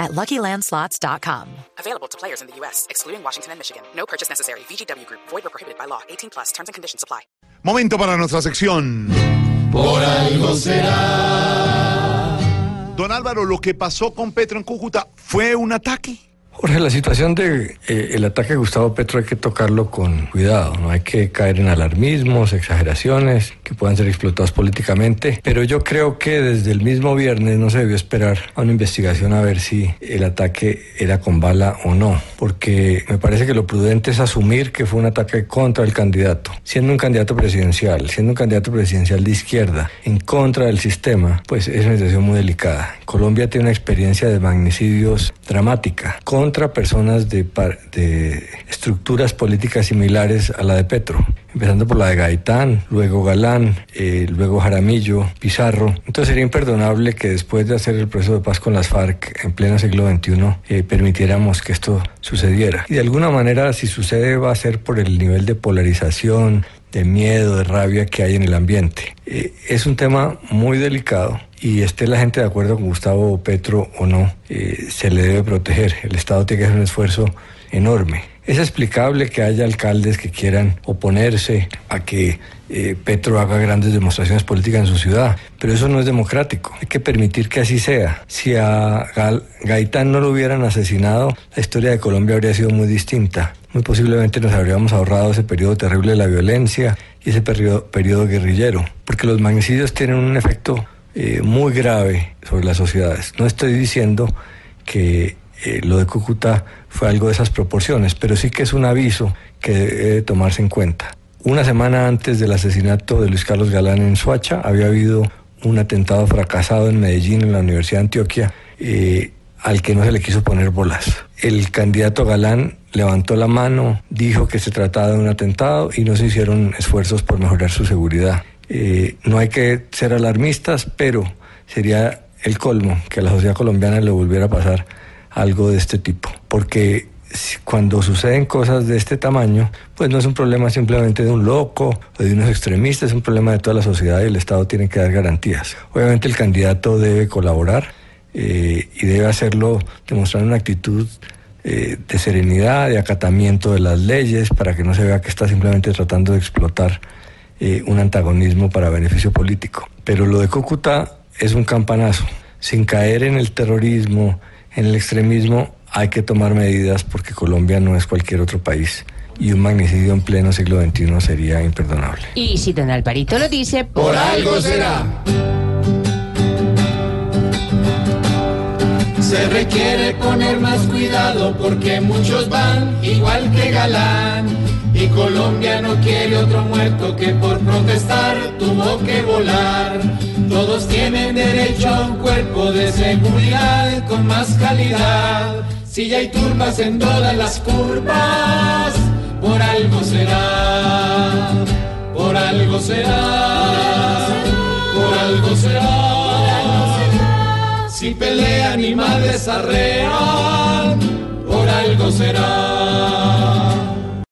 at LuckyLandSlots.com. Available to players in the U.S., excluding Washington and Michigan. No purchase necessary. VGW Group. Void or prohibited by law. 18 plus. Terms and conditions apply. Momento para nuestra sección. Por algo será. Don Álvaro, lo que pasó con Petro en Cúcuta fue un ataque. Jorge, la situación de eh, el ataque a Gustavo Petro hay que tocarlo con cuidado, no hay que caer en alarmismos, exageraciones que puedan ser explotados políticamente, pero yo creo que desde el mismo viernes no se debió esperar a una investigación a ver si el ataque era con bala o no, porque me parece que lo prudente es asumir que fue un ataque contra el candidato, siendo un candidato presidencial, siendo un candidato presidencial de izquierda, en contra del sistema, pues es una situación muy delicada. Colombia tiene una experiencia de magnicidios dramática contra personas de, de estructuras políticas similares a la de Petro, empezando por la de Gaitán, luego Galán, eh, luego Jaramillo, Pizarro. Entonces sería imperdonable que después de hacer el proceso de paz con las FARC en pleno siglo XXI eh, permitiéramos que esto sucediera. Y de alguna manera, si sucede, va a ser por el nivel de polarización, de miedo, de rabia que hay en el ambiente. Eh, es un tema muy delicado y esté la gente de acuerdo con Gustavo Petro o no, eh, se le debe proteger. El Estado tiene que hacer un esfuerzo enorme. Es explicable que haya alcaldes que quieran oponerse a que eh, Petro haga grandes demostraciones políticas en su ciudad, pero eso no es democrático. Hay que permitir que así sea. Si a Gaitán no lo hubieran asesinado, la historia de Colombia habría sido muy distinta. Muy posiblemente nos habríamos ahorrado ese periodo terrible de la violencia y ese periodo, periodo guerrillero, porque los magnicidios tienen un efecto eh, muy grave sobre las sociedades. No estoy diciendo que eh, lo de Cúcuta fue algo de esas proporciones, pero sí que es un aviso que debe tomarse en cuenta. Una semana antes del asesinato de Luis Carlos Galán en Suacha, había habido un atentado fracasado en Medellín, en la Universidad de Antioquia, eh, al que no se le quiso poner bolas. El candidato Galán levantó la mano, dijo que se trataba de un atentado y no se hicieron esfuerzos por mejorar su seguridad. Eh, no hay que ser alarmistas, pero sería el colmo que a la sociedad colombiana le volviera a pasar algo de este tipo, porque cuando suceden cosas de este tamaño, pues no es un problema simplemente de un loco o de unos extremistas, es un problema de toda la sociedad y el Estado tiene que dar garantías. Obviamente el candidato debe colaborar eh, y debe hacerlo demostrando una actitud eh, de serenidad, de acatamiento de las leyes, para que no se vea que está simplemente tratando de explotar eh, un antagonismo para beneficio político. Pero lo de Cúcuta es un campanazo. Sin caer en el terrorismo, en el extremismo, hay que tomar medidas porque Colombia no es cualquier otro país. Y un magnicidio en pleno siglo XXI sería imperdonable. Y si don Alvarito lo dice, por algo será. Se requiere poner más cuidado porque muchos van igual que Galán. Y Colombia no quiere otro muerto que por protestar tuvo que volar. Todos tienen derecho a un cuerpo de seguridad con más calidad. Si ya hay turbas en todas las curvas, por algo será, por algo será, Pelean y madres arrean, por algo será.